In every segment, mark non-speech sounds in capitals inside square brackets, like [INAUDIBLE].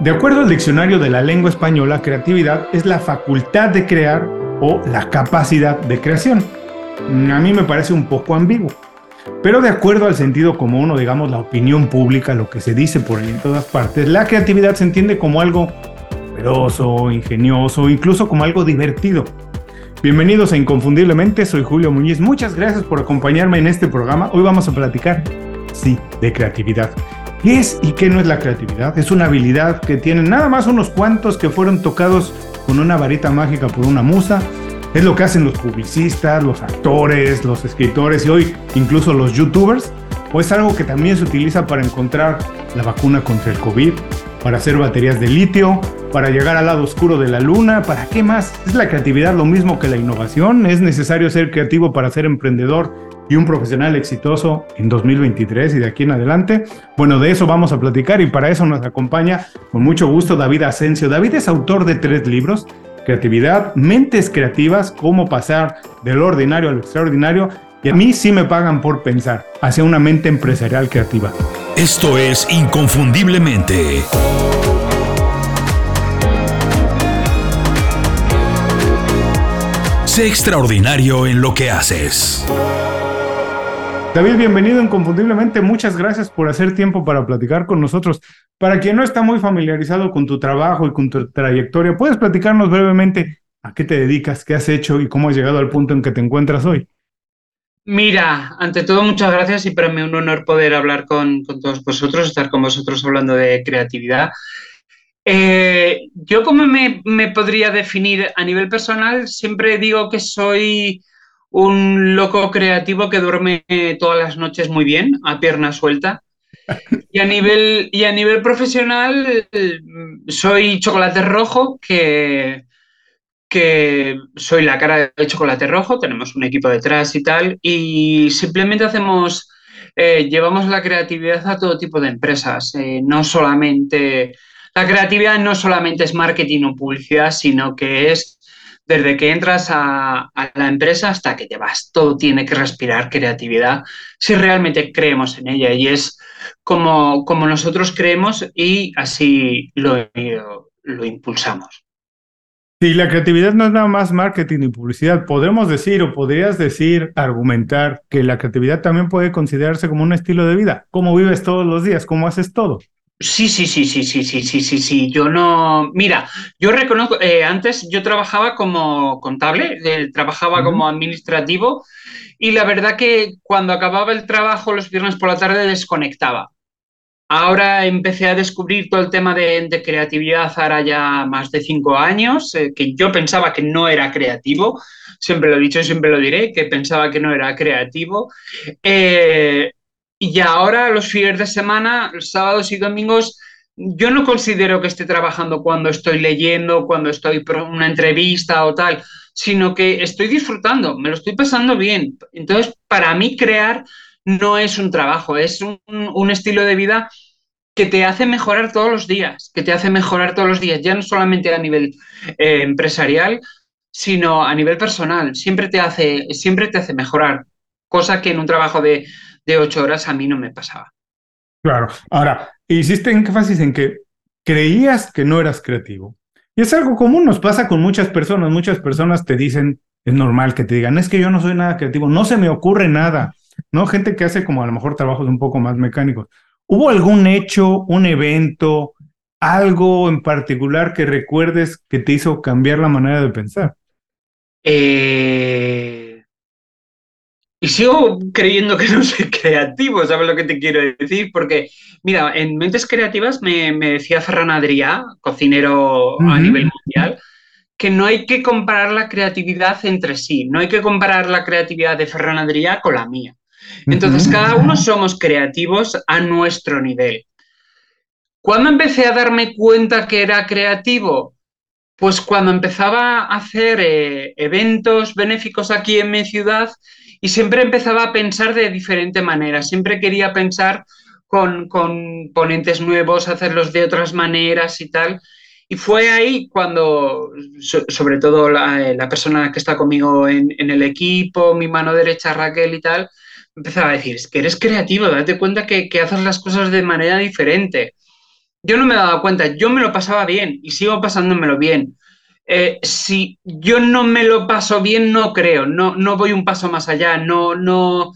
De acuerdo al diccionario de la lengua española, creatividad es la facultad de crear o la capacidad de creación. A mí me parece un poco ambiguo. Pero de acuerdo al sentido común o digamos la opinión pública, lo que se dice por ahí en todas partes, la creatividad se entiende como algo poderoso, ingenioso, incluso como algo divertido. Bienvenidos a Inconfundiblemente, soy Julio Muñiz. Muchas gracias por acompañarme en este programa. Hoy vamos a platicar, sí, de creatividad. ¿Qué es y qué no es la creatividad? Es una habilidad que tienen nada más unos cuantos que fueron tocados con una varita mágica por una musa. Es lo que hacen los publicistas, los actores, los escritores y hoy incluso los youtubers. O es algo que también se utiliza para encontrar la vacuna contra el COVID, para hacer baterías de litio, para llegar al lado oscuro de la luna, ¿para qué más? ¿Es la creatividad lo mismo que la innovación? ¿Es necesario ser creativo para ser emprendedor y un profesional exitoso en 2023 y de aquí en adelante. Bueno, de eso vamos a platicar y para eso nos acompaña con mucho gusto David Asensio. David es autor de tres libros, Creatividad, Mentes Creativas, cómo pasar del ordinario al extraordinario. Y a mí sí me pagan por pensar hacia una mente empresarial creativa. Esto es Inconfundiblemente. Sé extraordinario en lo que haces. David, bienvenido inconfundiblemente. Muchas gracias por hacer tiempo para platicar con nosotros. Para quien no está muy familiarizado con tu trabajo y con tu trayectoria, ¿puedes platicarnos brevemente a qué te dedicas, qué has hecho y cómo has llegado al punto en que te encuentras hoy? Mira, ante todo, muchas gracias y para mí un honor poder hablar con, todos vosotros, estar con vosotros hablando de creatividad. Eh, yo, como me, me podría definir a nivel personal, siempre digo que soy un loco creativo que duerme todas las noches muy bien, a pierna suelta. Y a nivel, y a nivel profesional, soy chocolate rojo, que, que soy la cara de chocolate rojo, tenemos un equipo detrás y tal, y simplemente hacemos, eh, llevamos la creatividad a todo tipo de empresas, eh, no solamente, la creatividad no solamente es marketing o publicidad, sino que es desde que entras a, la empresa hasta que te vas. Todo tiene que respirar creatividad si realmente creemos en ella y es como, como nosotros creemos y así lo, lo impulsamos. Sí, la creatividad no es nada más marketing y publicidad. Podemos decir o podrías decir, argumentar que la creatividad también puede considerarse como un estilo de vida. ¿Cómo vives todos los días? ¿Cómo haces todo? Sí, sí, sí, sí, sí, sí, sí, sí, sí. Yo no. Mira, yo reconozco, eh, antes yo trabajaba como contable, eh, trabajaba como administrativo y la verdad que cuando acababa el trabajo los viernes por la tarde desconectaba. Ahora empecé a descubrir todo el tema de, creatividad ahora ya más de cinco años, eh, que yo pensaba que no era creativo, siempre lo he dicho y siempre lo diré, que pensaba que no era creativo. Y ahora los fines de semana, los sábados y domingos, yo no considero que esté trabajando cuando estoy leyendo, cuando estoy por una entrevista o tal, sino que estoy disfrutando, me lo estoy pasando bien. Entonces, para mí crear no es un trabajo, es un, estilo de vida que te hace mejorar todos los días, que te hace mejorar todos los días, ya no solamente a nivel eh, empresarial, sino a nivel personal. Siempre te hace, siempre te hace mejorar, cosa que en un trabajo de de ocho horas a mí no me pasaba. Claro. Ahora, hiciste énfasis en que creías que no eras creativo. Y es algo común, nos pasa con muchas personas. Muchas personas te dicen, es normal que te digan, es que yo no soy nada creativo, no se me ocurre nada. ¿No? Gente que hace como a lo mejor trabajos un poco más mecánicos. ¿Hubo algún hecho, un evento, algo en particular que recuerdes que te hizo cambiar la manera de pensar? Eh y sigo creyendo que no soy [LAUGHS] creativo, ¿sabes lo que te quiero decir? Porque, mira, en Mentes Creativas me, decía Ferran Adrià, cocinero a nivel mundial, que no hay que comparar la creatividad entre sí, no hay que comparar la creatividad de Ferran Adrià con la mía. Entonces, cada uno somos creativos a nuestro nivel. ¿Cuándo empecé a darme cuenta que era creativo? Pues cuando empezaba a hacer eh, eventos benéficos aquí en mi ciudad y siempre empezaba a pensar de diferente manera, siempre quería pensar con, ponentes nuevos, hacerlos de otras maneras y tal. Y fue ahí cuando, sobre todo la, persona que está conmigo en, el equipo, mi mano derecha Raquel y tal, empezaba a decir, es que eres creativo, date cuenta que, que haces las cosas de manera diferente. Yo no me daba cuenta, yo me lo pasaba bien y sigo pasándomelo bien. Eh, si yo no me lo paso bien, no creo, no, no voy un paso más allá, no, no,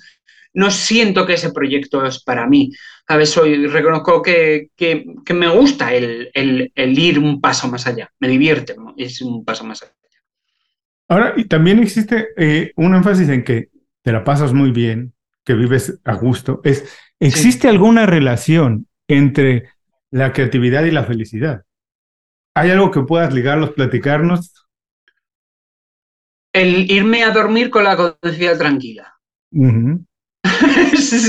no siento que ese proyecto es para mí. A veces reconozco que, que, que me gusta el, el, el, ir un paso más allá, me divierte, es un paso más allá. Ahora, y también existe eh, un énfasis en que te la pasas muy bien, que vives a gusto. Es, ¿Existe sí. alguna relación entre la creatividad y la felicidad? ¿Hay algo que puedas ligarlos, platicarnos? El irme a dormir con la conciencia tranquila. Uh [LAUGHS] -huh.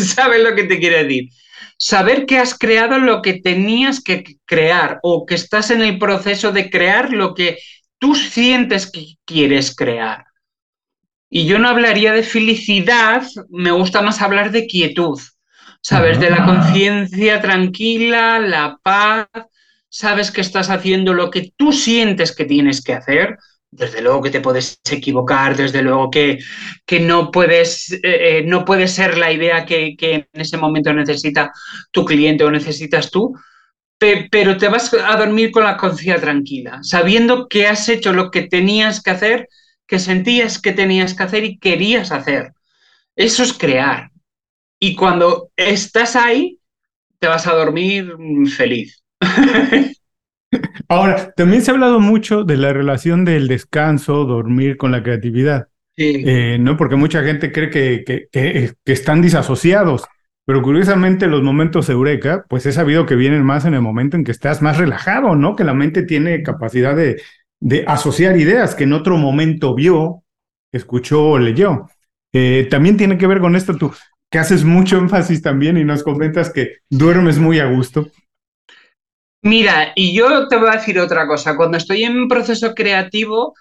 ¿Sabes lo que te quiere decir? Saber que has creado lo que tenías que crear o que estás en el proceso de crear lo que tú sientes que quieres crear. Y yo no hablaría de felicidad, me gusta más hablar de quietud, ¿sabes? De la conciencia tranquila, la paz, sabes que estás haciendo lo que tú sientes que tienes que hacer, desde luego que te puedes equivocar, desde luego que, que no, puedes, eh, eh, no puede ser la idea que, que, en ese momento necesita tu cliente o necesitas tú, pe pero te vas a dormir con la conciencia tranquila, sabiendo que has hecho lo que tenías que hacer, que sentías que tenías que hacer y querías hacer. Eso es crear. Y cuando estás ahí, te vas a dormir feliz. [LAUGHS] Ahora, también se ha hablado mucho de la relación del descanso, dormir con la creatividad. Sí. Eh, ¿no? Porque mucha gente cree que, que, que, que, están disasociados, pero curiosamente los momentos eureka, pues he sabido que vienen más en el momento en que estás más relajado, ¿no? Que la mente tiene capacidad de, de asociar ideas que en otro momento vio, escuchó o leyó. Eh, también tiene que ver con esto tú, que haces mucho énfasis también y nos comentas que duermes muy a gusto. Mira, y yo te voy a decir otra cosa. Cuando estoy en un proceso creativo,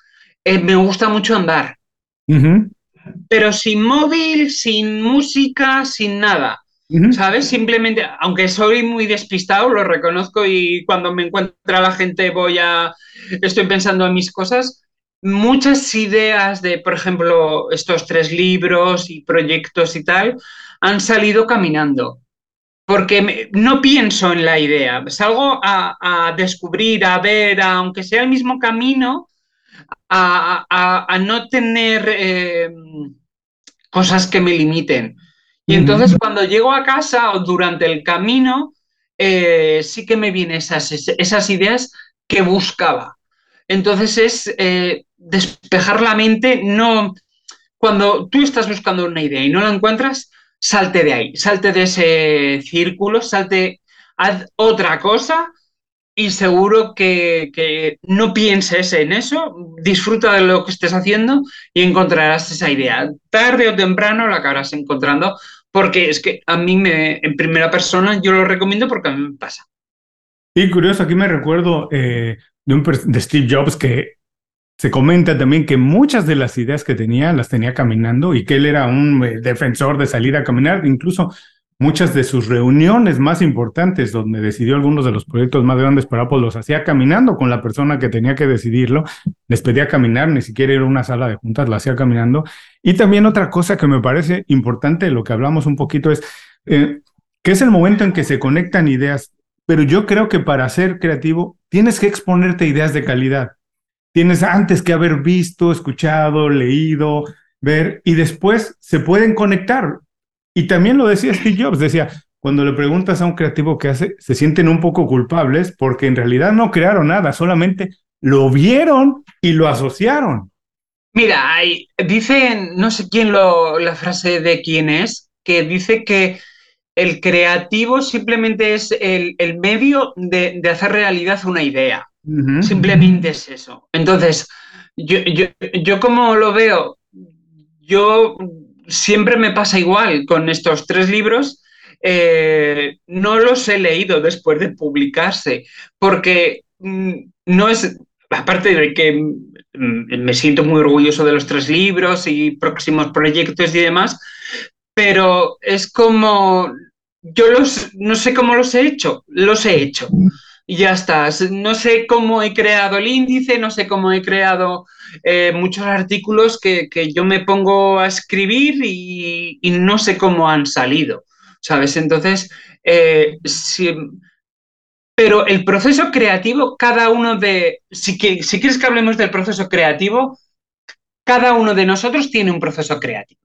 eh, me gusta mucho andar. Uh -huh. Pero sin móvil, sin música, sin nada. ¿Sabes? Simplemente, aunque soy muy despistado, lo reconozco y cuando me encuentra la gente voy a... Estoy pensando en mis cosas. Muchas ideas de, por ejemplo, estos tres libros y proyectos y tal, han salido caminando porque no pienso en la idea, salgo a, a, descubrir, a ver, aunque sea el mismo camino, a, a no tener eh, cosas que me limiten. Y entonces cuando llego a casa o durante el camino, eh, sí que me vienen esas, esas ideas que buscaba. Entonces es eh, despejar la mente, no... Cuando tú estás buscando una idea y no la encuentras, salte de ahí, salte de ese círculo, salte, haz otra cosa y seguro que, que, no pienses en eso, disfruta de lo que estés haciendo y encontrarás esa idea. Tarde o temprano la acabarás encontrando porque es que a mí me, en primera persona yo lo recomiendo porque a mí me pasa. Y curioso, aquí me recuerdo eh, de, un, de Steve Jobs que se comenta también que muchas de las ideas que tenía las tenía caminando y que él era un eh, defensor de salir a caminar. Incluso muchas de sus reuniones más importantes, donde decidió algunos de los proyectos más grandes para Apple, los hacía caminando con la persona que tenía que decidirlo. Les pedía caminar, ni siquiera ir a una sala de juntas, la hacía caminando. Y también otra cosa que me parece importante, de lo que hablamos un poquito, es eh, que es el momento en que se conectan ideas. Pero yo creo que para ser creativo tienes que exponerte ideas de calidad tienes antes que haber visto, escuchado, leído, ver, y después se pueden conectar. Y también lo decía Steve Jobs, decía, cuando le preguntas a un creativo qué hace, se sienten un poco culpables porque en realidad no crearon nada, solamente lo vieron y lo asociaron. Mira, hay, dicen, no sé quién lo, la frase de quién es, que dice que el creativo simplemente es el, el medio de, de hacer realidad una idea. Uh -huh. Simplemente es eso. Entonces, yo, yo, yo, como lo veo, yo siempre me pasa igual con estos tres libros. Eh, no los he leído después de publicarse, porque mm, no es, aparte de que me siento muy orgulloso de los tres libros y próximos proyectos y demás, pero es como, yo los, no sé cómo los he hecho, los he hecho. y ya está. No sé cómo he creado el índice, no sé cómo he creado eh, muchos artículos que, yo me pongo a escribir y, no sé cómo han salido, ¿sabes? Entonces, eh, pero el proceso creativo, cada uno de, si, si quieres que hablemos del proceso creativo, cada uno de nosotros tiene un proceso creativo.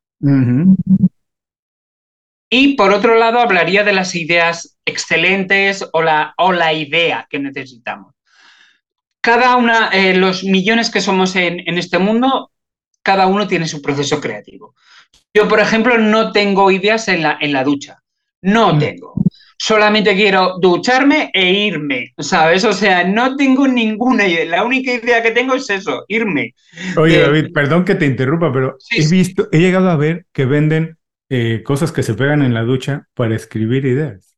Y por otro lado, hablaría de las ideas excelentes o la, o la idea que necesitamos. Cada una, eh, los millones que somos en, este mundo, cada uno tiene su proceso creativo. Yo, por ejemplo, no tengo ideas en la, en la ducha. No mm. tengo. Solamente quiero ducharme e irme, ¿sabes? O sea, no tengo ninguna idea. La única idea que tengo es eso, irme. Oye, David, perdón que te interrumpa, pero he visto, he llegado a ver que venden eh, cosas que se pegan en la ducha para escribir ideas.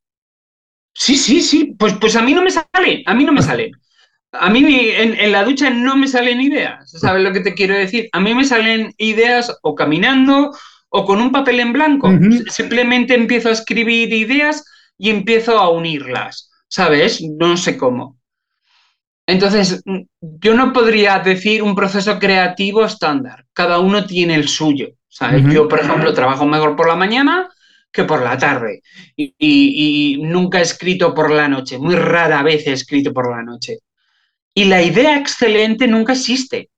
Sí, sí, sí. Pues, pues a mí no me sale, a mí no me sale. A mí en, la ducha no me salen ideas, ¿sabes lo que te quiero decir? A mí me salen ideas o caminando o con un papel en blanco. Simplemente empiezo a escribir ideas y empiezo a unirlas, ¿sabes? No sé cómo. Entonces, yo no podría decir un proceso creativo estándar. Cada uno tiene el suyo. Yo, por ejemplo, trabajo mejor por la mañana que por la tarde y, nunca he escrito por la noche, muy rara vez he escrito por la noche. Y la idea excelente nunca existe.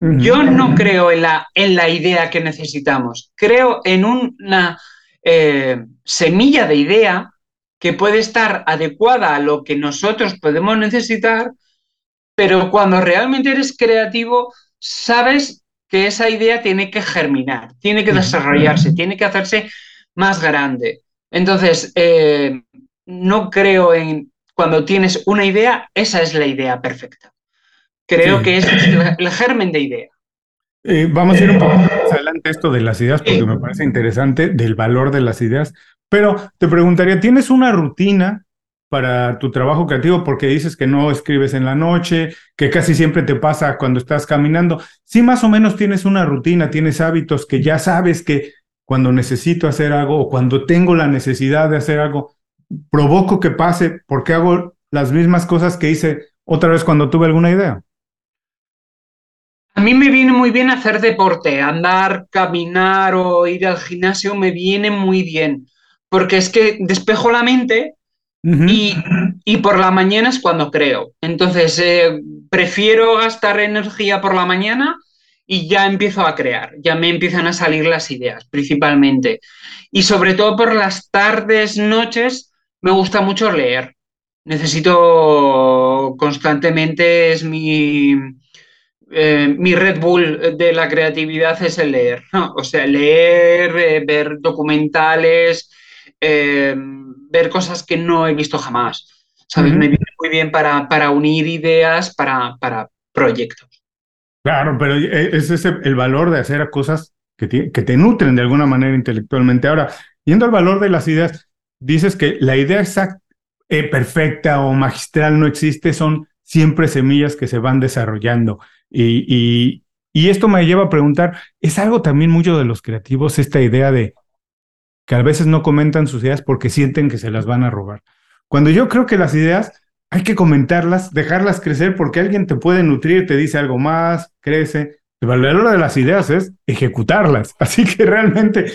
Yo no creo en la, en la idea que necesitamos, creo en una eh, semilla de idea que puede estar adecuada a lo que nosotros podemos necesitar, pero cuando realmente eres creativo, sabes que esa idea tiene que germinar, tiene que desarrollarse, tiene que hacerse más grande. Entonces, eh, no creo en cuando tienes una idea, esa es la idea perfecta. Creo que es el, germen de idea. Eh, vamos a ir un poco más [LAUGHS] adelante esto de las ideas porque me parece interesante del valor de las ideas, pero te preguntaría, ¿tienes una rutina para tu trabajo creativo porque dices que no escribes en la noche, que casi siempre te pasa cuando estás caminando. Si más o menos tienes una rutina, tienes hábitos que ya sabes que cuando necesito hacer algo o cuando tengo la necesidad de hacer algo, provoco que pase porque hago las mismas cosas que hice otra vez cuando tuve alguna idea. A mí me viene muy bien hacer deporte, andar, caminar o ir al gimnasio me viene muy bien, porque es que despejo la mente y, por la mañana es cuando creo. Entonces, eh, prefiero gastar energía por la mañana y ya empiezo a crear, ya me empiezan a salir las ideas, principalmente. Y sobre todo por las tardes, noches, me gusta mucho leer. Necesito constantemente, es mi, eh, mi Red Bull de la creatividad es el leer. O sea, leer, eh, ver documentales ver cosas que no he visto jamás. ¿Sabes? Me viene muy bien para, para unir ideas para, para, proyectos. Claro, pero e, ese es el valor de hacer cosas que te, que te nutren de alguna manera intelectualmente. Ahora, yendo al valor de las ideas, dices que la idea exacta, eh, perfecta o magistral no existe, son siempre semillas que se van desarrollando. Y, esto me lleva a preguntar, ¿es algo también mucho de los creativos esta idea de que a veces no comentan sus ideas porque sienten que se las van a robar. Cuando yo creo que las ideas hay que comentarlas, dejarlas crecer porque alguien te puede nutrir, te dice algo más, crece. El valor de las ideas es ejecutarlas. [LAUGHS] Así que realmente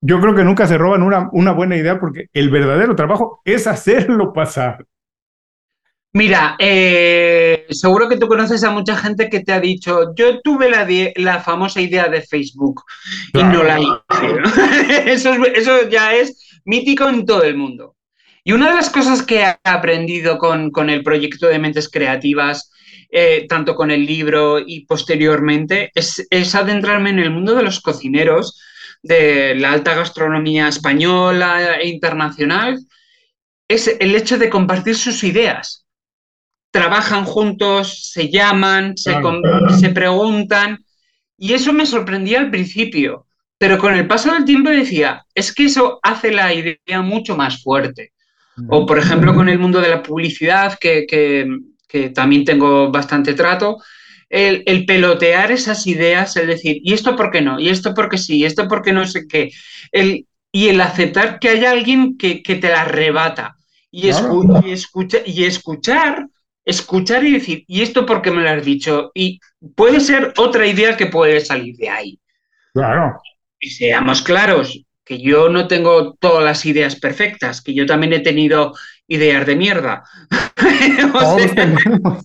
yo creo que nunca se roban una buena idea porque el verdadero trabajo es hacerlo pasar. Mira, eh, seguro que tú conoces a mucha gente que te ha dicho, yo tuve la, la famosa idea de Facebook y no la hice. [LAUGHS] eso, eso, ya es mítico en todo el mundo. Y una de las cosas que he aprendido con, con el proyecto de Mentes Creativas, eh, tanto con el libro y posteriormente, es, es adentrarme en el mundo de los cocineros, de la alta gastronomía española e internacional, es el hecho de compartir sus ideas trabajan juntos, se llaman, se, se preguntan. Y eso me sorprendía al principio, pero con el paso del tiempo decía, es que eso hace la idea mucho más fuerte. O, por ejemplo, con el mundo de la publicidad, que, que, también tengo bastante trato, el, el, pelotear esas ideas, el decir, ¿y esto por qué no? ¿Y esto por qué sí? ¿Y esto por qué no sé qué? El, y el aceptar que hay alguien que, que te la arrebata y, escucha, y escuchar, escuchar y decir, ¿y esto por qué me lo has dicho? Y puede ser otra idea que puede salir de ahí. Claro. Y seamos claros, que yo no tengo todas las ideas perfectas, que yo también he tenido ideas de mierda. [LAUGHS]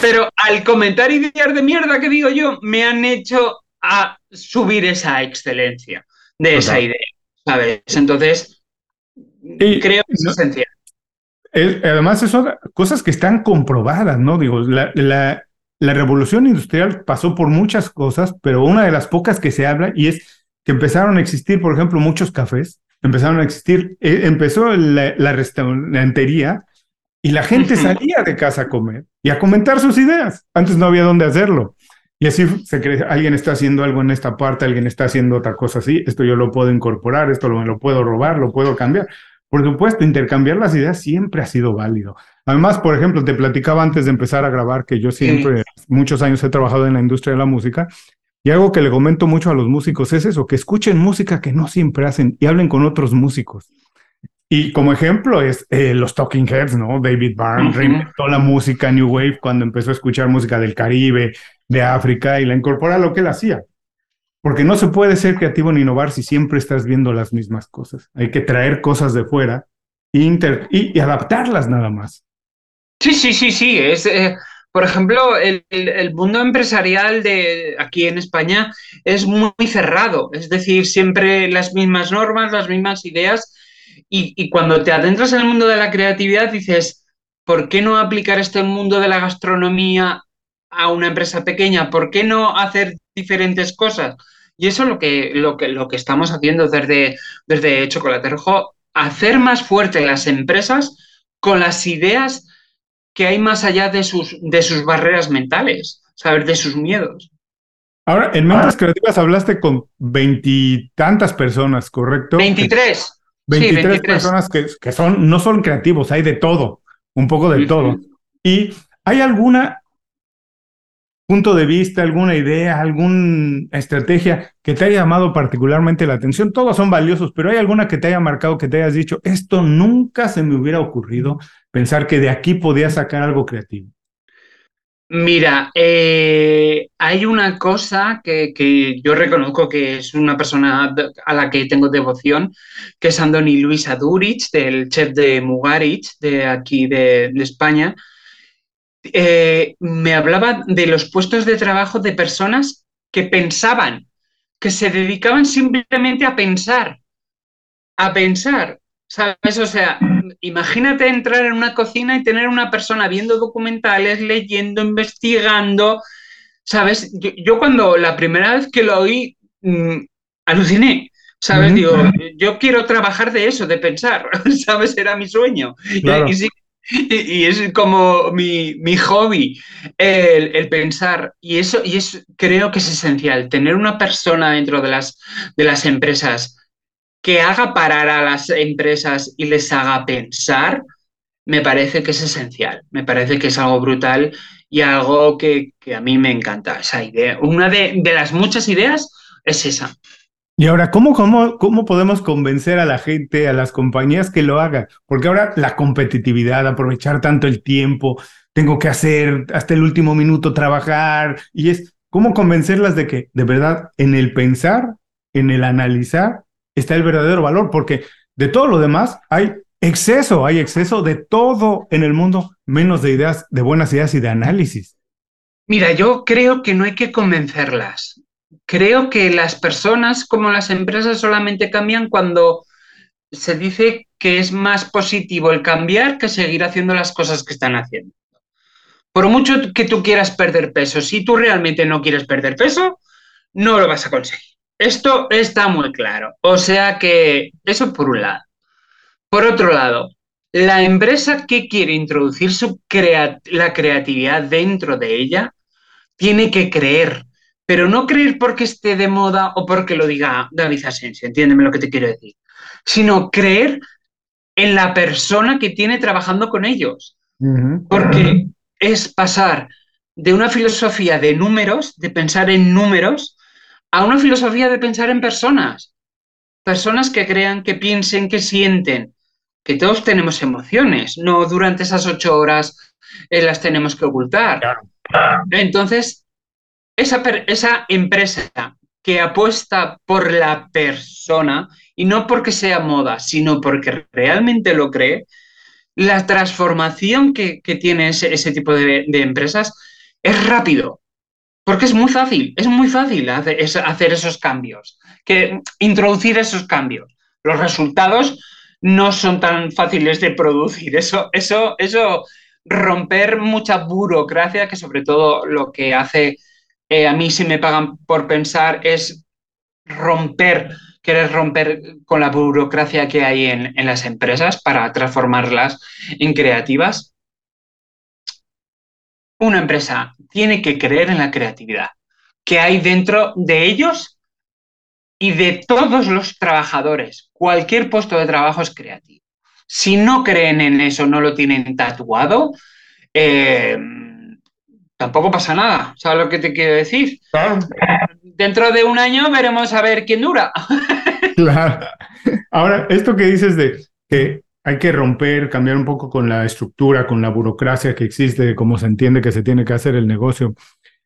Pero al comentar ideas de mierda que digo yo, me han hecho a subir esa excelencia de esa idea, ¿sabes? Entonces, creo que es esencial. Además, son cosas que están comprobadas, ¿no? Digo, la, la revolución industrial pasó por muchas cosas, pero una de las pocas que se habla y es que empezaron a existir, por ejemplo, muchos cafés, empezaron a existir, eh, empezó la, restaurantería y la gente salía de casa a comer y a comentar sus ideas. Antes no había dónde hacerlo. Y así se cree, alguien está haciendo algo en esta parte, alguien está haciendo otra cosa así, esto yo lo puedo incorporar, esto lo, lo puedo robar, lo puedo cambiar. Por supuesto, intercambiar las ideas siempre ha sido válido. Además, por ejemplo, te platicaba antes de empezar a grabar que yo siempre, muchos años he trabajado en la industria de la música y algo que le comento mucho a los músicos es eso, que escuchen música que no siempre hacen y hablen con otros músicos. Y como ejemplo es eh, los Talking Heads, ¿no? David Byrne reinventó la música New Wave cuando empezó a escuchar música del Caribe, de África y la incorpora a lo que él hacía. Porque no se puede ser creativo ni innovar si siempre estás viendo las mismas cosas. Hay que traer cosas de fuera y, adaptarlas nada más. Sí, sí, sí, sí. Es, eh, por ejemplo, el, mundo empresarial de aquí en España es muy, cerrado. Es decir, siempre las mismas normas, las mismas ideas. Y, y cuando te adentras en el mundo de la creatividad, dices, ¿por qué no aplicar este mundo de la gastronomía a una empresa pequeña? ¿Por qué no hacer diferentes cosas? Y eso es lo que, lo que, lo que estamos haciendo desde, desde Chocolate Rojo, hacer más fuerte las empresas con las ideas que hay más allá de sus, de sus barreras mentales, saber de sus miedos. Ahora, en Mentes Creativas hablaste con veintitantas personas, ¿correcto? Veintitrés. 23, personas que, que, son, no son creativos, hay de todo, un poco de todo. ¿Y hay alguna punto de vista, alguna idea, alguna estrategia que te haya llamado particularmente la atención? Todos son valiosos, pero ¿hay alguna que te haya marcado, que te hayas dicho, esto nunca se me hubiera ocurrido pensar que de aquí podía sacar algo creativo? Mira, eh, hay una cosa que, que, yo reconozco que es una persona a la que tengo devoción, que es Andoni Luis Adurich, del chef de Mugarich, de aquí de España, eh, me hablaba de los puestos de trabajo de personas que pensaban, que se dedicaban simplemente a pensar, a pensar, ¿sabes? O sea, imagínate entrar en una cocina y tener una persona viendo documentales, leyendo, investigando, ¿sabes? Yo, cuando la primera vez que lo oí, mm, aluciné. ¿Sabes? Digo, yo quiero trabajar de eso, de pensar, [LAUGHS] ¿sabes? Era mi sueño. Y, sí, [LAUGHS] y, es como mi, hobby, el, pensar. Y eso, y es, creo que es esencial, tener una persona dentro de las, de las empresas que haga parar a las empresas y les haga pensar, me parece que es esencial, me parece que es algo brutal y algo que, a mí me encanta, esa idea. Una de, de las muchas ideas es esa. Y ahora, ¿cómo, cómo, ¿cómo podemos convencer a la gente, a las compañías que lo hagan? Porque ahora la competitividad, aprovechar tanto el tiempo, tengo que hacer hasta el último minuto trabajar, y es cómo convencerlas de que de verdad en el pensar, en el analizar, está el verdadero valor, porque de todo lo demás hay exceso, hay exceso de todo en el mundo, menos de ideas, de buenas ideas y de análisis. Mira, yo creo que no hay que convencerlas creo que las personas como las empresas solamente cambian cuando se dice que es más positivo el cambiar que seguir haciendo las cosas que están haciendo. Por mucho que tú quieras perder peso, si tú realmente no quieres perder peso, no lo vas a conseguir. Esto está muy claro. O sea que eso por un lado. Por otro lado, la empresa que quiere introducir la creatividad dentro de ella tiene que creer pero no creer porque esté de moda o porque lo diga David Asensio, entiéndeme lo que te quiero decir, sino creer en la persona que tiene trabajando con ellos. Porque es pasar de una filosofía de números, de pensar en números, a una filosofía de pensar en personas. personas que crean, que piensen, que sienten, que todos tenemos emociones, no durante esas ocho horas eh, las tenemos que ocultar. Entonces, esa, esa empresa que apuesta por la persona y no porque sea moda, sino porque realmente lo cree, la transformación que, tiene ese, tipo de, empresas es rápido, porque es muy fácil, es muy fácil hacer, hacer esos cambios, que introducir esos cambios. Los resultados no son tan fáciles de producir. Eso, eso, eso, romper mucha burocracia, que sobre todo lo que hace eh, a mí si me pagan por pensar es romper, querer romper con la burocracia que hay en, en las empresas para transformarlas en creativas. Una empresa tiene que creer en la creatividad que hay dentro de ellos y de todos los trabajadores. Cualquier puesto de trabajo es creativo. Si no creen en eso, no lo tienen tatuado, eh, tampoco pasa nada. ¿Sabes lo que te quiero decir? Dentro de un año veremos a ver quién dura. [LAUGHS] Claro. Ahora, esto que dices de que hay que romper, cambiar un poco con la estructura, con la burocracia que existe, cómo se entiende que se tiene que hacer el negocio,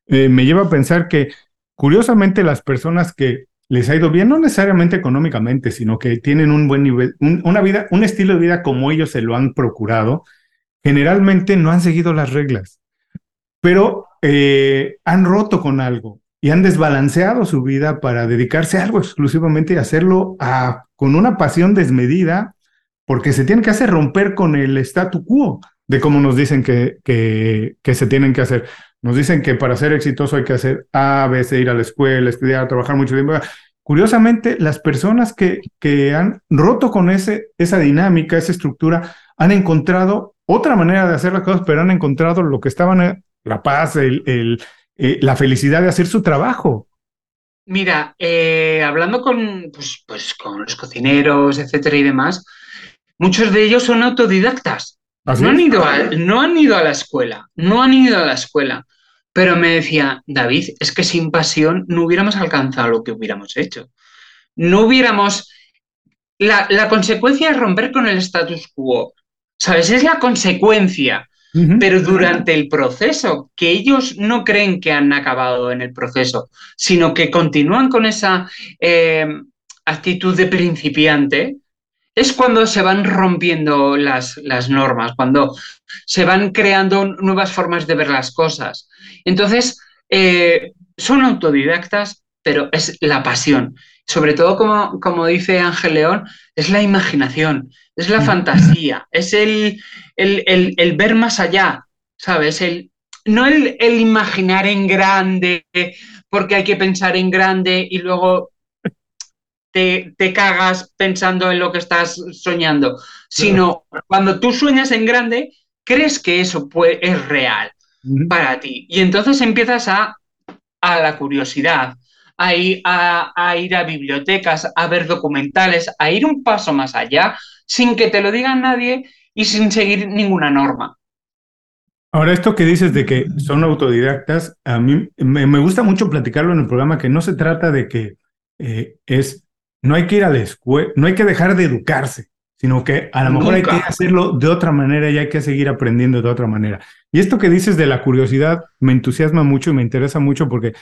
eh, me lleva a pensar que curiosamente las personas que les ha ido bien, no necesariamente económicamente, sino que tienen un buen nivel, una vida, un estilo de vida como ellos se lo han procurado, generalmente no han seguido las reglas, pero eh, han roto con algo y han desbalanceado su vida para dedicarse a algo exclusivamente y hacerlo con una pasión desmedida, porque se tiene que hacer romper con el statu quo de cómo nos dicen que, se tienen que hacer. Nos dicen que para ser exitoso hay que hacer A, B, C, ir a la escuela, estudiar, trabajar mucho tiempo. Curiosamente, las personas que, han roto con esa dinámica, esa estructura, han encontrado otra manera de hacer las cosas, pero han encontrado lo que estaban, eh, la paz, el, el, eh, la felicidad de hacer su trabajo. Mira, eh, hablando con, pues, pues, con los cocineros, etcétera y demás, muchos de ellos son autodidactas. No han, ido a, no han ido a la escuela, no han ido a la escuela. Pero me decía, David, es que sin pasión no hubiéramos alcanzado lo que hubiéramos hecho. No hubiéramos... La, consecuencia es romper con el status quo. ¿Sabes? Es la consecuencia. Pero durante el proceso, que ellos no creen que han acabado en el proceso, sino que continúan con esa eh, actitud de principiante, es cuando se van rompiendo las, las, normas, cuando se van creando nuevas formas de ver las cosas. Entonces, eh, son autodidactas, pero es la pasión. Sobre todo, como, como dice Ángel León, es la imaginación, es la fantasía, es el, el, ver más allá, ¿sabes? El, no el, el imaginar en grande, porque hay que pensar en grande y luego te, cagas pensando en lo que estás soñando, sino cuando tú sueñas en grande, crees que eso es real para ti. Y entonces empiezas a, a la curiosidad, a ir a, a ir a bibliotecas, a ver documentales, a ir un paso más allá, sin que te lo diga nadie y sin seguir ninguna norma. Ahora, esto que dices de que son autodidactas, a mí me, gusta mucho platicarlo en el programa, que no se trata de que eh, es no hay que ir a la escuela, no hay que dejar de educarse, sino que a lo mejor hay que hacerlo de otra manera y hay que seguir aprendiendo de otra manera. Y esto que dices de la curiosidad me entusiasma mucho y me interesa mucho porque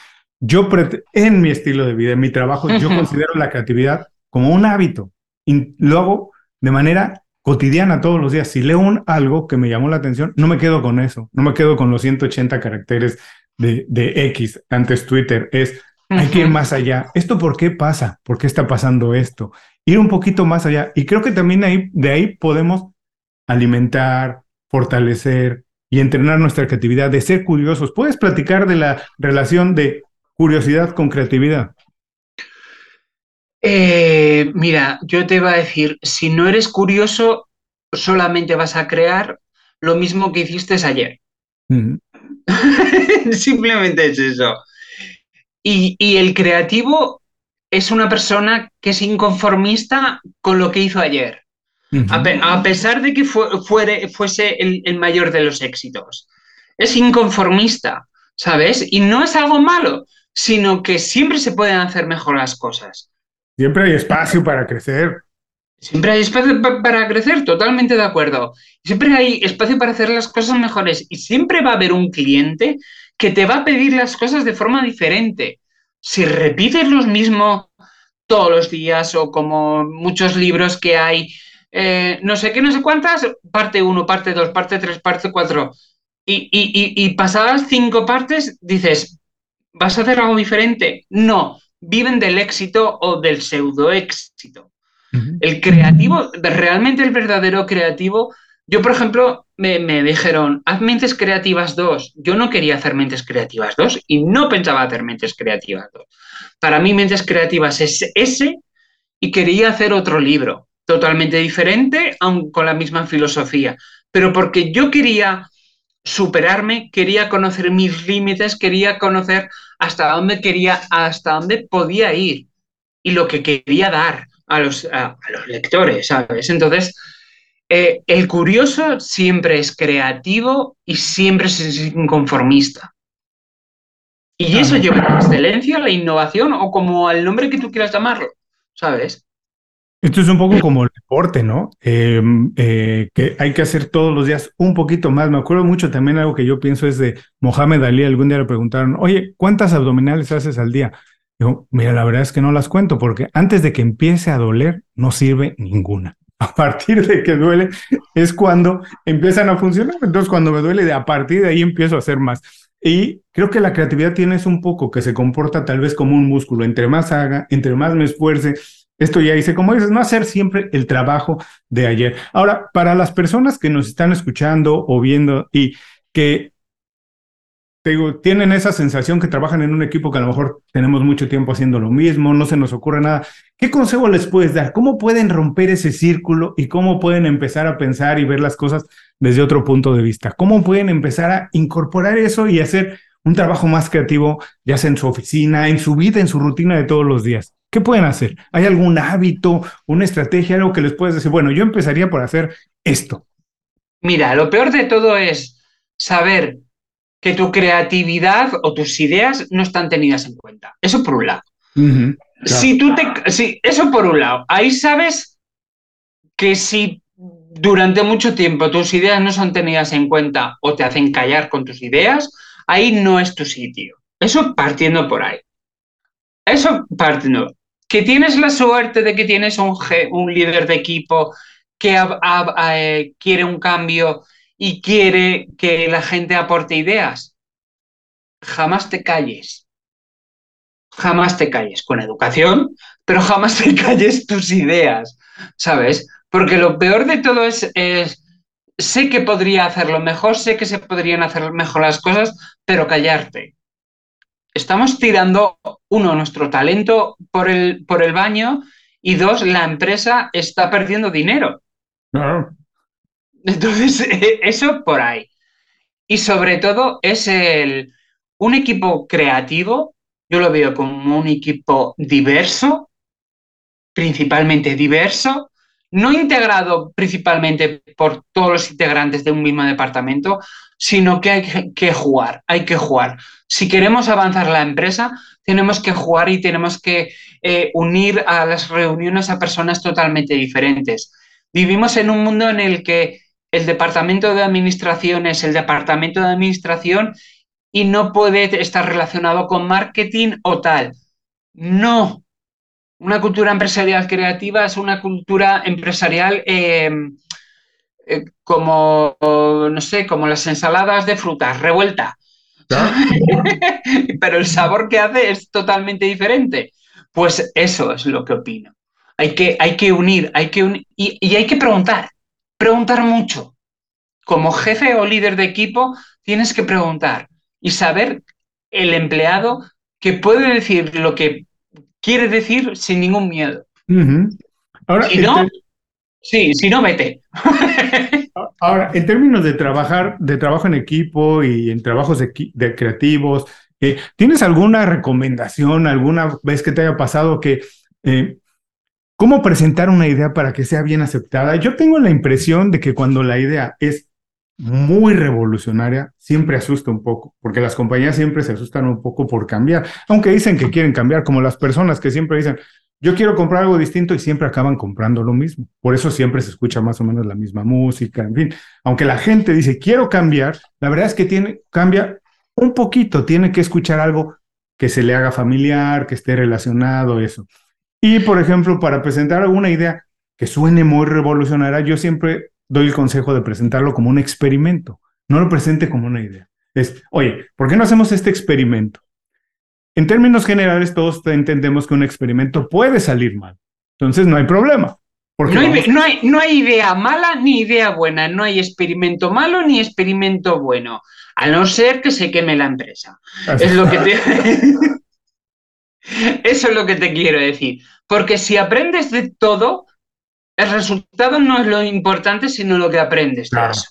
yo, en mi estilo de vida, en mi trabajo, yo considero la creatividad como un hábito y lo hago de manera cotidiana todos los días. Si leo un, algo que me llamó la atención, no me quedo con eso, no me quedo con los 180 caracteres de, de X antes Twitter, es hay que ir más allá. ¿Esto por qué pasa? ¿Por qué está pasando esto? Ir un poquito más allá. Y creo que también ahí, de ahí podemos alimentar, fortalecer y entrenar nuestra creatividad, de ser curiosos. ¿Puedes platicar de la relación de curiosidad con creatividad? Eh, mira, yo te iba a decir, si no eres curioso, solamente vas a crear lo mismo que hiciste ayer. [LAUGHS] Simplemente es eso. Y, el creativo es una persona que es inconformista con lo que hizo ayer, a, pesar de que fuese el, mayor de los éxitos. Es inconformista, ¿sabes? Y no es algo malo, sino que siempre se pueden hacer mejor las cosas. Siempre hay espacio para crecer. Siempre hay espacio para crecer, totalmente de acuerdo. Siempre hay espacio para hacer las cosas mejores y siempre va a haber un cliente que te va a pedir las cosas de forma diferente. Si repites los mismos todos los días o como muchos libros que hay, eh, no sé qué, no sé cuántas, parte 1, parte 2, parte 3, parte 4, y, y, y pasadas cinco partes dices, ¿vas a hacer algo diferente? No, viven del éxito o del pseudo éxito. El creativo, realmente el verdadero creativo, yo por ejemplo me, dijeron, haz mentes creativas 2. Yo no quería hacer mentes creativas 2 y no pensaba hacer mentes creativas 2. Para mí mentes creativas es ese y quería hacer otro libro totalmente diferente, aun con la misma filosofía. Pero porque yo quería superarme, quería conocer mis límites, quería conocer hasta dónde quería, hasta dónde podía ir y lo que quería dar a los, a, los lectores, ¿sabes? Entonces, eh, el curioso siempre es creativo y siempre es inconformista. Y eso lleva a la excelencia, a la innovación o como al nombre que tú quieras llamarlo, ¿sabes? Esto es un poco como el deporte, ¿no? Em, eh, que hay que hacer todos los días un poquito más. Me acuerdo mucho también algo que yo pienso es de Mohamed Ali. Algún día le preguntaron, oye, ¿cuántas abdominales haces al día? Digo, mira, la verdad es que no las cuento porque antes de que empiece a doler, no sirve ninguna. [LAUGHS] A partir de que duele es cuando empiezan a funcionar. Entonces, cuando me duele, a partir de ahí empiezo a hacer más. Y creo que la creatividad tiene un poco, que se comporta tal vez como un músculo. Entre más haga, entre más me esfuerce, esto ya dice, como dices, no hacer siempre el trabajo de ayer. Ahora, para las personas que nos están escuchando o viendo y que tienen esa sensación que trabajan en un equipo que a lo mejor tenemos mucho tiempo haciendo lo mismo, no se nos ocurre nada, ¿qué consejo les puedes dar? ¿Cómo pueden romper ese círculo y cómo pueden empezar a pensar y ver las cosas desde otro punto de vista? ¿Cómo pueden empezar a incorporar eso y hacer un trabajo más creativo, ya sea en su oficina, en su vida, en su rutina de todos los días? ¿Qué pueden hacer? ¿Hay algún hábito, una estrategia, algo que les puedes decir? Bueno, yo empezaría por hacer esto. Mira, lo peor de todo es saber que tu creatividad o tus ideas no están tenidas en cuenta. Eso por un lado. Si tú te. Si, eso por un lado. Ahí sabes que si durante mucho tiempo tus ideas no son tenidas en cuenta o te hacen callar con tus ideas, ahí no es tu sitio. Eso partiendo por ahí. Eso partiendo que tienes la suerte de que tienes un, un líder de equipo que eh, quiere un cambio y quiere que la gente aporte ideas, jamás te calles. Jamás te calles con educación, pero jamás te [LAUGHS] calles tus ideas, ¿sabes? Porque lo peor de todo es, es sé que podría hacerlo mejor, sé que se podrían hacer mejor las cosas, pero callarte estamos tirando, uno, nuestro talento por el, por el baño y dos, la empresa está perdiendo dinero. Entonces, [LAUGHS] eso por ahí. Y sobre todo es el, un equipo creativo, yo lo veo como un equipo diverso, principalmente diverso, no integrado principalmente por todos los integrantes de un mismo departamento, sino que hay que jugar, hay que jugar. Si queremos avanzar la empresa, tenemos que jugar y tenemos que eh, unir a las reuniones a personas totalmente diferentes. Vivimos en un mundo en el que el departamento de administración es el departamento de administración y no puede estar relacionado con marketing o tal. No. Una cultura empresarial creativa es una cultura empresarial eh, eh, como, no sé, como las ensaladas de frutas, revuelta. [LAUGHS] Pero el sabor que hace es totalmente diferente. Pues eso es lo que opino. Hay que, hay que unir, hay que unir y, y hay que preguntar, preguntar mucho. Como jefe o líder de equipo, tienes que preguntar y saber el empleado que puede decir lo que quiere decir sin ningún miedo. Ahora, si no, este sí, si no, vete. [LAUGHS] Ahora, en términos de trabajar, de trabajo en equipo y en trabajos de, creativos, eh, ¿tienes alguna recomendación, alguna vez que te haya pasado que eh, cómo presentar una idea para que sea bien aceptada? Yo tengo la impresión de que cuando la idea es muy revolucionaria, siempre asusta un poco, porque las compañías siempre se asustan un poco por cambiar, aunque dicen que quieren cambiar, como las personas que siempre dicen, yo quiero comprar algo distinto y siempre acaban comprando lo mismo. Por eso siempre se escucha más o menos la misma música, en fin. Aunque la gente dice, quiero cambiar, la verdad es que tiene, cambia un poquito, tiene que escuchar algo que se le haga familiar, que esté relacionado, eso. Y, por ejemplo, para presentar alguna idea que suene muy revolucionaria, yo siempre doy el consejo de presentarlo como un experimento. No lo presente como una idea. Es, oye, ¿por qué no hacemos este experimento? En términos generales, todos entendemos que un experimento puede salir mal. Entonces, no hay problema. No hay, no, hay, no hay, idea mala ni idea buena, no hay experimento malo ni experimento bueno, a no ser que se queme la empresa. Es lo que [LAUGHS] Eso es lo que te quiero decir. Porque si aprendes de todo, el resultado no es lo importante, sino lo que aprendes de eso.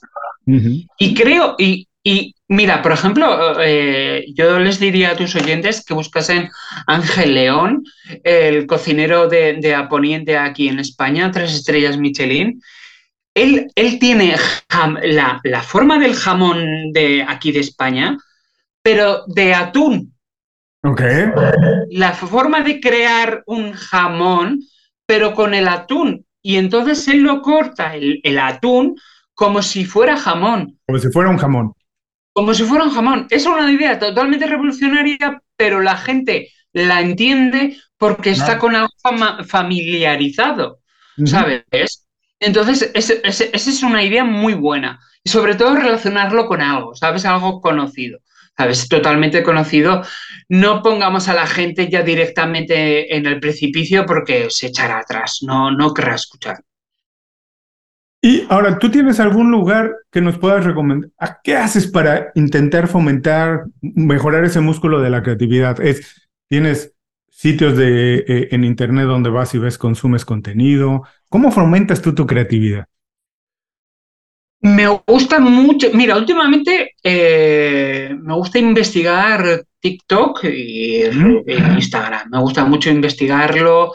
Y creo, y, y mira, por ejemplo, eh, yo les diría a tus oyentes que buscasen Ángel León, el cocinero de, de Aponiente aquí en España, tres estrellas Michelin. Él, él tiene la, la, forma del jamón de aquí de España, pero de atún. Ok. La forma de crear un jamón, pero con el atún. Y entonces él lo corta, el, el atún, como si fuera jamón. Como si fuera un jamón. Como si fuera un jamón. Es una idea totalmente revolucionaria, pero la gente la entiende porque está con algo familiarizado, ¿sabes? Entonces, esa es una idea muy buena. Y sobre todo relacionarlo con algo, ¿sabes? Algo conocido. ¿Sabes? Totalmente conocido. No pongamos a la gente ya directamente en el precipicio porque se echará atrás, no, no querrá escuchar. Y ahora, ¿tú tienes algún lugar que nos puedas recomendar? ¿Qué haces para intentar fomentar, mejorar ese músculo de la creatividad? Es, ¿Tienes sitios de, eh, en Internet donde vas y ves, consumes contenido? ¿Cómo fomentas tú tu creatividad? Me gusta mucho, mira, últimamente eh, me gusta investigar TikTok y Instagram. Me gusta mucho investigarlo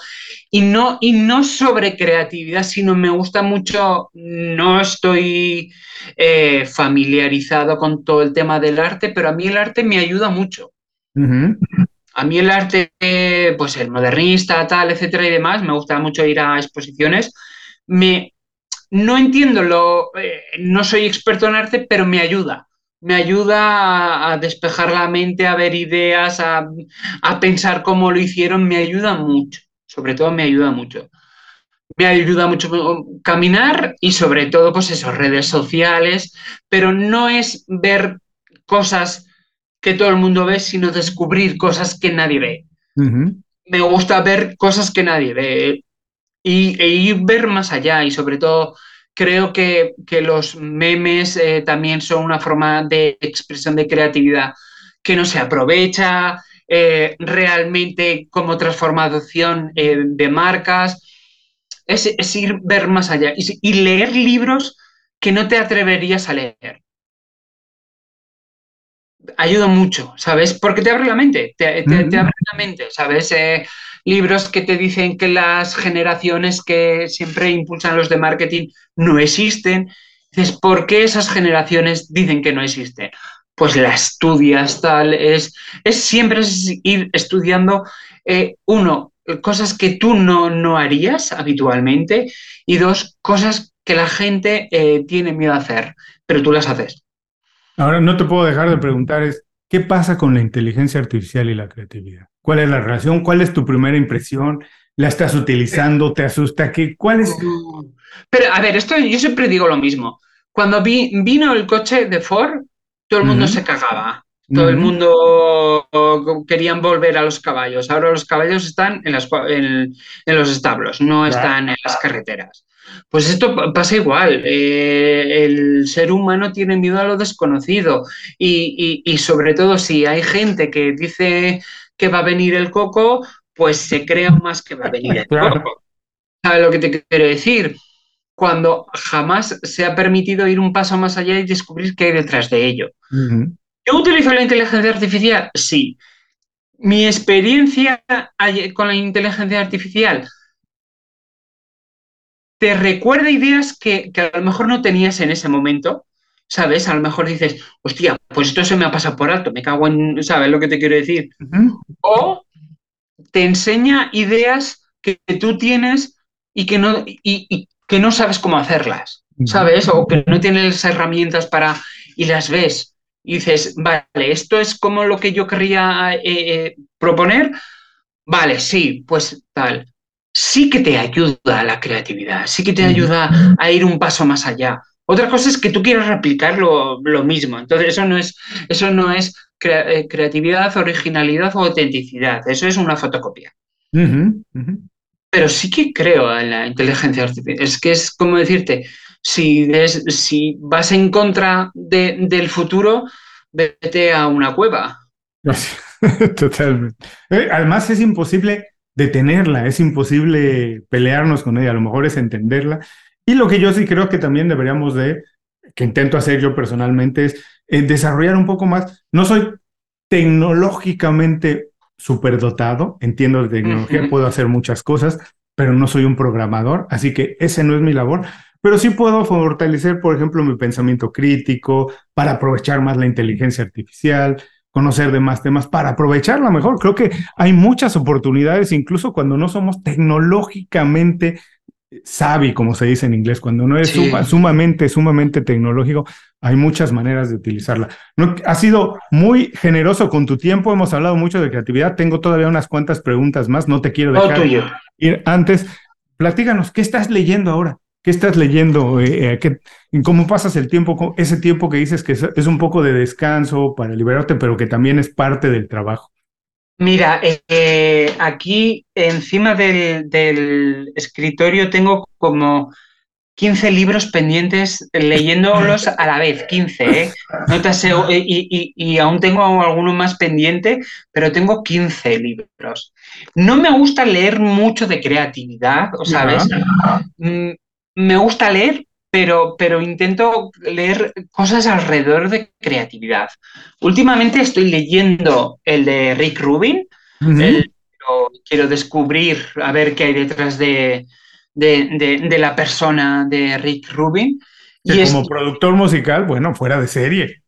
y no, y no sobre creatividad, sino me gusta mucho, no estoy eh, familiarizado con todo el tema del arte, pero a mí el arte me ayuda mucho. A mí el arte, pues el modernista, tal, etcétera y demás, me gusta mucho ir a exposiciones. Me, no entiendo lo, eh, no soy experto en arte, pero me ayuda. Me ayuda a, despejar la mente, a ver ideas, a, pensar cómo lo hicieron, me ayuda mucho. Sobre todo me ayuda mucho. Me ayuda mucho caminar y sobre todo, pues esas redes sociales, pero no es ver cosas que todo el mundo ve, sino descubrir cosas que nadie ve. Me gusta ver cosas que nadie ve y, e ver más allá y sobre todo creo que, los memes eh, también son una forma de expresión de creatividad que no se aprovecha eh, realmente como transformación eh, de marcas. Es, ir ver más allá y, leer libros que no te atreverías a leer ayuda mucho, ¿sabes? Porque te abre la mente, te, te, abre la mente, ¿sabes? Libros que te dicen que las generaciones que siempre impulsan los de marketing no existen. Dices, ¿por qué esas generaciones dicen que no existen? Pues la estudias, tal, es, es siempre ir estudiando, eh, uno, cosas que tú no, no harías habitualmente y dos, cosas que la gente eh, tiene miedo a hacer, pero tú las haces. Ahora no te puedo dejar de preguntar es, ¿qué pasa con la inteligencia artificial y la creatividad? ¿Cuál es la relación? ¿Cuál es tu primera impresión? ¿La estás utilizando? ¿Te asusta? ¿Qué, ¿Cuál es? Pero a ver, esto yo siempre digo lo mismo. Cuando vi, vino el coche de Ford, todo el mundo se cagaba. Todo el mundo querían volver a los caballos. Ahora los caballos están en, las, en, los establos, no están en las carreteras. Pues esto pasa igual. Eh, el ser humano tiene miedo a lo desconocido y, y, sobre todo si hay gente que dice que va a venir el coco, pues se crea más que va a venir el coco. ¿Sabes lo que te quiero decir? Cuando jamás se ha permitido ir un paso más allá y descubrir qué hay detrás de ello. ¿Yo utilizo la inteligencia artificial? Sí. Mi experiencia con la inteligencia artificial te recuerda ideas que, a lo mejor no tenías en ese momento, ¿sabes? A lo mejor dices, hostia, pues esto se me ha pasado por alto, me cago en, ¿sabes lo que te quiero decir? O te enseña ideas que tú tienes y que no, y, que no sabes cómo hacerlas, ¿sabes? O que no tienes herramientas para y las ves y dices, vale, esto es como lo que yo querría eh, eh, proponer, vale, sí, pues tal. Sí que te ayuda a la creatividad, sí que te ayuda a ir un paso más allá. Otra cosa es que tú quieras replicar lo, mismo. Entonces, eso no es, eso no es eh, creatividad, originalidad o autenticidad. Eso es una fotocopia. Pero sí que creo en la inteligencia artificial. Es que es como decirte, si, si vas en contra del futuro, vete a una cueva. [LAUGHS] Totalmente. Eh, además, es imposible detenerla, es imposible pelearnos con ella, a lo mejor es entenderla. Y lo que yo sí creo que también deberíamos de, que intento hacer yo personalmente, es eh, desarrollar un poco más. No soy tecnológicamente superdotado, entiendo de tecnología, puedo hacer muchas cosas, pero no soy un programador, así que ese no es mi labor pero sí puedo fortalecer, por ejemplo, mi pensamiento crítico para aprovechar más la inteligencia artificial, conocer de más temas para aprovecharla mejor. Creo que hay muchas oportunidades, incluso cuando no somos tecnológicamente savvy, como se dice en inglés, cuando no es sumamente, sumamente tecnológico, hay muchas maneras de utilizarla. No, has sido muy generoso con tu tiempo, hemos hablado mucho de creatividad, tengo todavía unas cuantas preguntas más, no te quiero dejar ir antes. Platíganos, ¿qué estás leyendo ahora? ¿Qué estás leyendo? Eh, eh, ¿Cómo pasas el tiempo? Ese tiempo que dices que es, un poco de descanso para liberarte, pero que también es parte del trabajo. Mira, eh, aquí encima del, escritorio tengo como 15 libros pendientes leyéndolos a la vez, 15, ¿eh? No te y, y, aún tengo alguno más pendiente, pero tengo 15 libros. No me gusta leer mucho de creatividad, ¿sabes? Me gusta leer, pero, pero intento leer cosas alrededor de creatividad. Últimamente estoy leyendo el de Rick Rubin, quiero descubrir, a ver qué hay detrás de, de, la persona de Rick Rubin. y como productor musical, bueno, fuera de serie.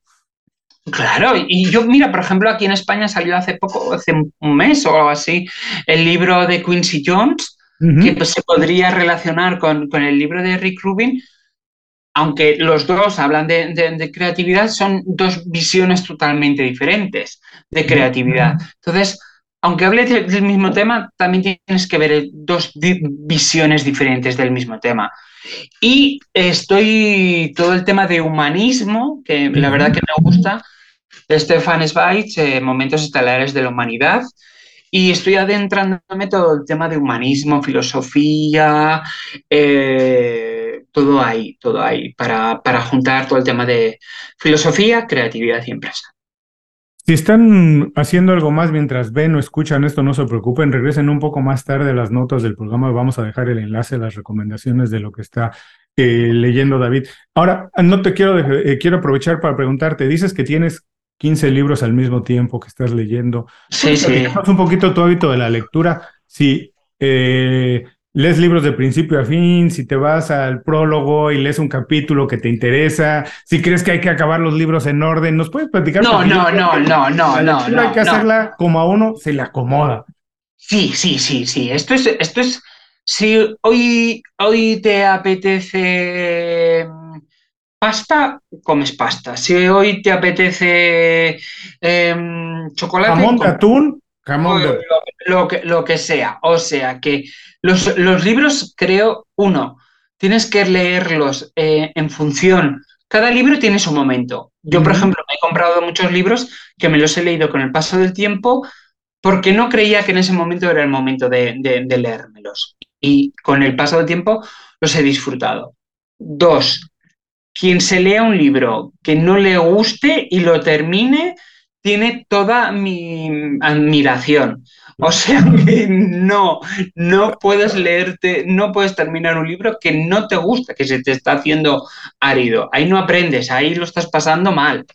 Claro, y yo, mira, por ejemplo, aquí en España salió hace poco, hace un mes o algo así, el libro de Quincy Jones, que pues, se podría relacionar con, el libro de Rick Rubin, aunque los dos hablan de, creatividad, son dos visiones totalmente diferentes de creatividad. Entonces, aunque hable del mismo tema, también tienes que ver dos visiones diferentes del mismo tema. Y estoy todo el tema de humanismo, que la verdad que me gusta, de Stefan Zweig, eh, Momentos Estelares de la Humanidad, y estoy adentrándome todo el tema de humanismo, filosofía, eh, todo ahí, todo ahí, para, para juntar todo el tema de filosofía, creatividad y empresa. Si están haciendo algo más mientras ven o escuchan esto, no se preocupen, regresen un poco más tarde a las notas del programa. Vamos a dejar el enlace, las recomendaciones de lo que está eh, leyendo David. Ahora, no te quiero, eh, quiero aprovechar para preguntarte, dices que tienes 15 libros al mismo tiempo que estás leyendo. Sí, sí. un poquito tu hábito de la lectura. Si eh, lees libros de principio a fin, si te vas al prólogo y lees un capítulo que te interesa, si crees que hay que acabar los libros en orden, ¿nos puedes platicar? No, no, no, no, no, no, no. Hay que hacerla como a uno se le acomoda. Sí, sí, sí, sí. Esto es, esto es, si hoy, hoy te apetece pasta, comes pasta. Si hoy te apetece em, chocolate. Jamón de atún, jamón de... Lo, que, lo que sea. O sea que los, libros, creo, uno, tienes que leerlos eh, en función. Cada libro tiene su momento. Yo, por ejemplo, me he comprado muchos libros que me los he leído con el paso del tiempo porque no creía que en ese momento era el momento de, de leérmelos. Y con el paso del tiempo los he disfrutado. Dos, quien se lea un libro que no le guste y lo termine, tiene toda mi admiración. O sea [LAUGHS] que no, no puedes leerte, no puedes terminar un libro que no te gusta, que se te está haciendo árido. Ahí no aprendes, ahí lo estás pasando mal,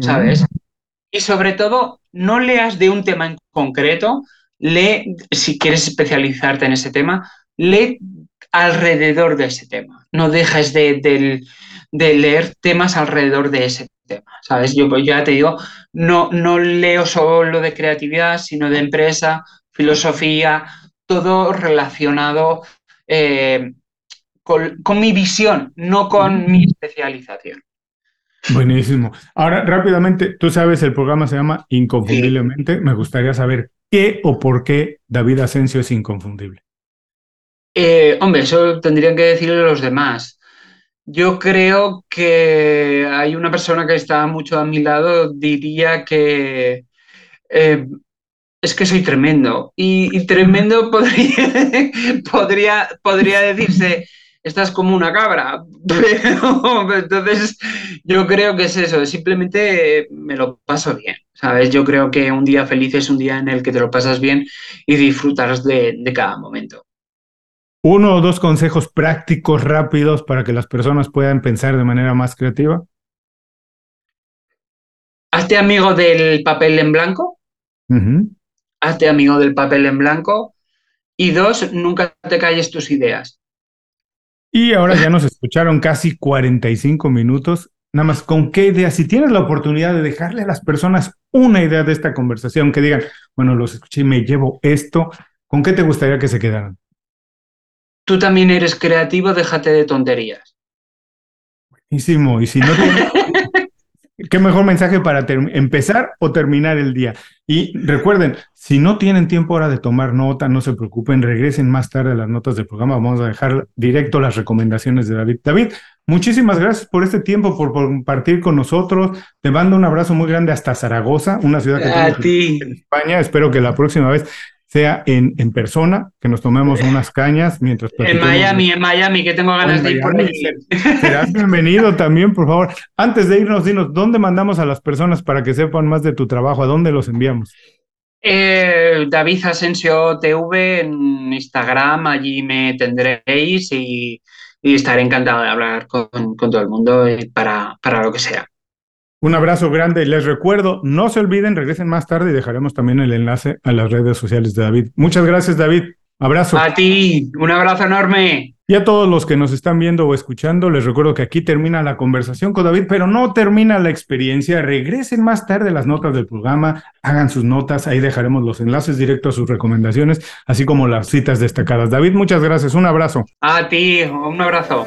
¿sabes? Y sobre todo, no leas de un tema en concreto, lee, si quieres especializarte en ese tema, lee alrededor de ese tema. No dejes de, del de leer temas alrededor de ese tema, ¿sabes? Yo pues ya te digo, no, no leo solo de creatividad, sino de empresa, filosofía, todo relacionado eh, con, mi visión, no con mi especialización. Buenísimo. Ahora, rápidamente, tú sabes, el programa se llama Inconfundiblemente. Me gustaría saber qué o por qué David Asensio es inconfundible. Eh, hombre, eso tendrían que decirle los demás. Yo creo que hay una persona que está mucho a mi lado, diría que eh, es que soy tremendo. Y, tremendo [LAUGHS] podría, podría, podría decirse estás como una cabra. [LAUGHS] Pero entonces yo creo que es eso, simplemente me lo paso bien, ¿sabes? Yo creo que un día feliz es un día en el que te lo pasas bien y disfrutas de, cada momento. Uno o dos consejos prácticos rápidos para que las personas puedan pensar de manera más creativa. Hazte amigo del papel en blanco. Hazte amigo del papel en blanco. Y dos, nunca te calles tus ideas. Y ahora ya nos escucharon casi 45 minutos. Nada más, ¿con qué idea? Si tienes la oportunidad de dejarle a las personas una idea de esta conversación, que digan, bueno, los escuché y me llevo esto, ¿con qué te gustaría que se quedaran? Tú también eres creativo, déjate de tonterías. Buenísimo. Y si no tienes, [LAUGHS] qué mejor mensaje para empezar o terminar el día. Y recuerden, si no tienen tiempo ahora de tomar nota, no se preocupen, regresen más tarde a las notas del programa. Vamos a dejar directo las recomendaciones de David. David, muchísimas gracias por este tiempo, por, compartir con nosotros. Te mando un abrazo muy grande hasta Zaragoza, una ciudad que en España. Espero que la próxima vez sea en, en persona, que nos tomemos [LAUGHS] unas cañas mientras... En Miami, en Miami, que tengo ganas de ir por allí. Serás [LAUGHS] bienvenido también, por favor. Antes de irnos, dinos, ¿dónde mandamos a las personas para que sepan más de tu trabajo? ¿A dónde los enviamos? Eh, David Asensio TV en Instagram, allí me tendréis y, estaré encantado de hablar con, con todo el mundo para, para lo que sea. Un abrazo grande. Les recuerdo, no se olviden, regresen más tarde y dejaremos también el enlace a las redes sociales de David. Muchas gracias, David. Abrazo. A ti, un abrazo enorme. Y a todos los que nos están viendo o escuchando, les recuerdo que aquí termina la conversación con David, pero no termina la experiencia. Regresen más tarde las notas del programa, hagan sus notas, ahí dejaremos los enlaces directos a sus recomendaciones, así como las citas destacadas. David, muchas gracias, un abrazo. A ti, un abrazo.